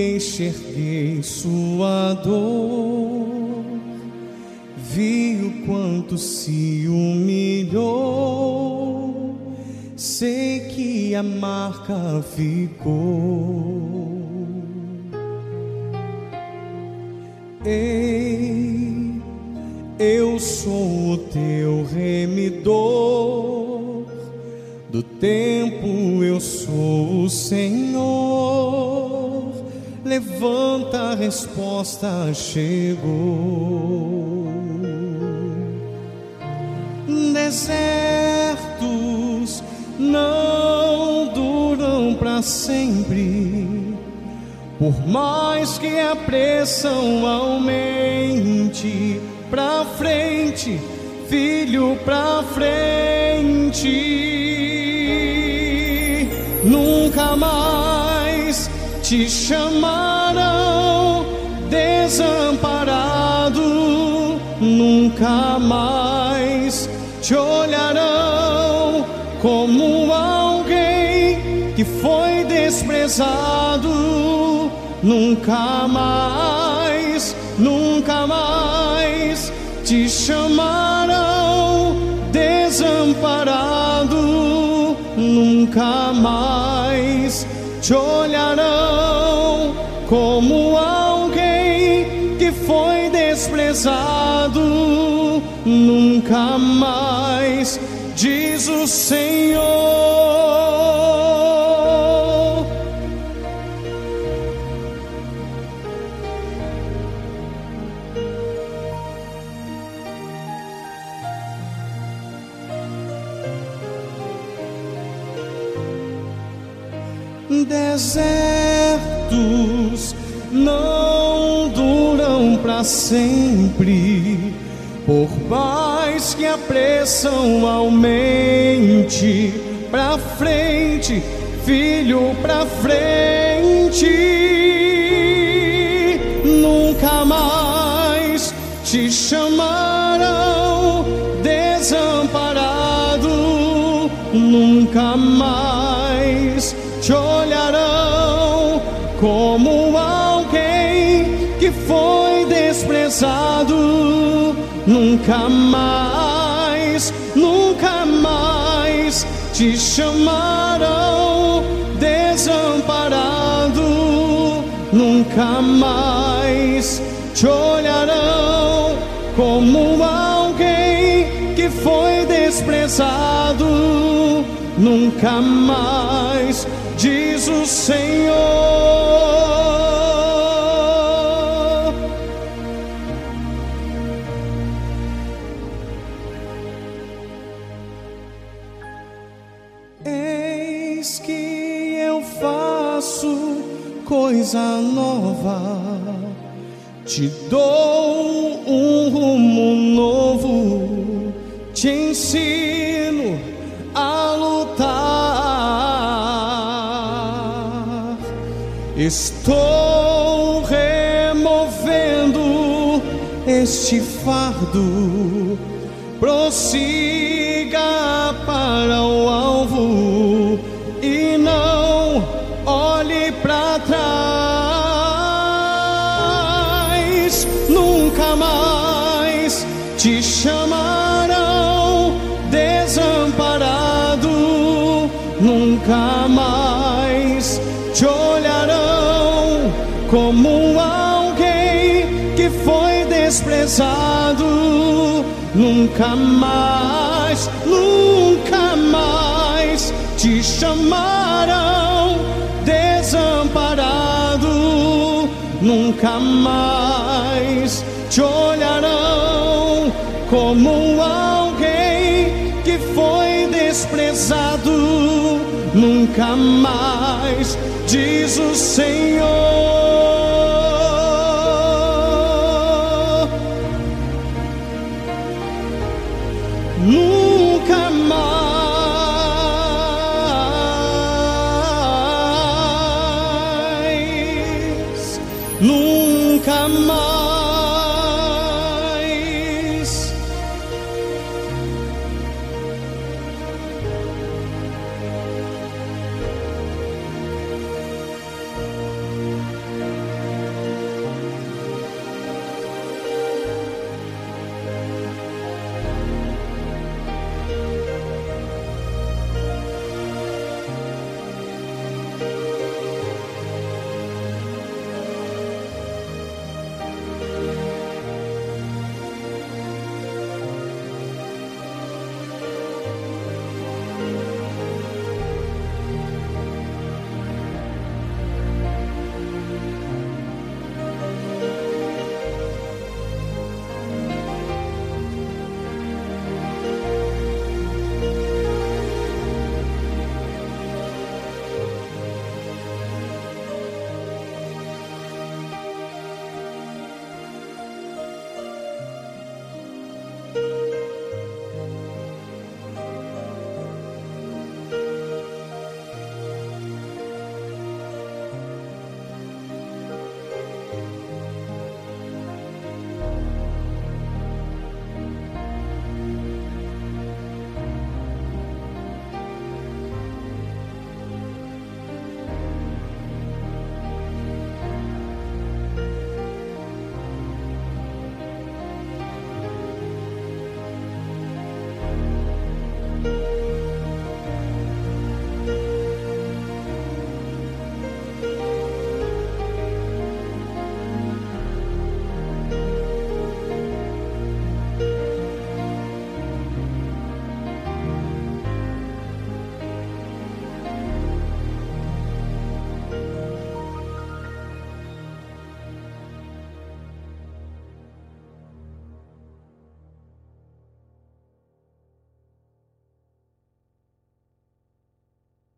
enxerguei sua dor, vi o quanto se humilhou, sei que a marca ficou. Ei, eu sou o teu remidor, do tempo eu sou o Senhor. Levanta, a resposta chegou. Desertos não duram para sempre por mais que a pressão aumente, pra frente, filho, pra frente. Nunca mais te chamarão desamparado, nunca mais te olharão como alguém que foi desprezado nunca mais, nunca mais te chamarão desamparado, nunca mais te olharão como alguém que foi desprezado, nunca mais, diz o Senhor. Desertos não duram para sempre. Por mais que a pressão aumente, pra frente, filho, pra frente, nunca mais te chamarão desamparado, nunca mais desprezado. Nunca mais, nunca mais te chamarão desamparado. Nunca mais te olharão como alguém que foi desprezado. Nunca mais diz o Senhor. Coisa nova, te dou um rumo novo, te ensino a lutar. Estou removendo este fardo, prossiga para olhe para trás. Nunca mais te chamarão desamparado, nunca mais te olharão como alguém que foi desprezado. Nunca mais, nunca mais te chamarão Nunca mais te olharão como alguém que foi desprezado. Nunca mais, diz o Senhor. Nunca mais,